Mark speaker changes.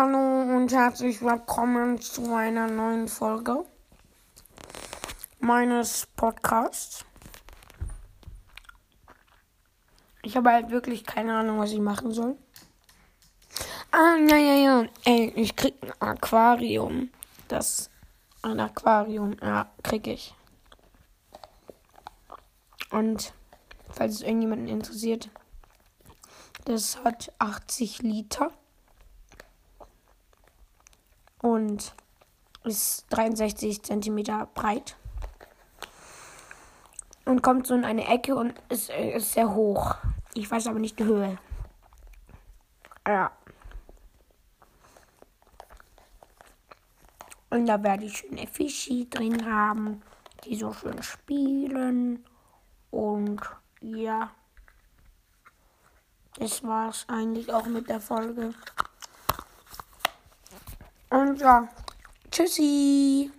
Speaker 1: Hallo und herzlich willkommen zu einer neuen Folge meines Podcasts. Ich habe halt wirklich keine Ahnung, was ich machen soll. Ah, ja, ja, ja. Ey, ich krieg ein Aquarium. Das. Ein Aquarium. Ja, krieg ich. Und falls es irgendjemanden interessiert, das hat 80 Liter und ist 63 Zentimeter breit und kommt so in eine Ecke und ist, ist sehr hoch. Ich weiß aber nicht die Höhe. Ja. Und da werde ich schöne Fischi drin haben, die so schön spielen. Und ja, das war's eigentlich auch mit der Folge. Und ja, tschüssi.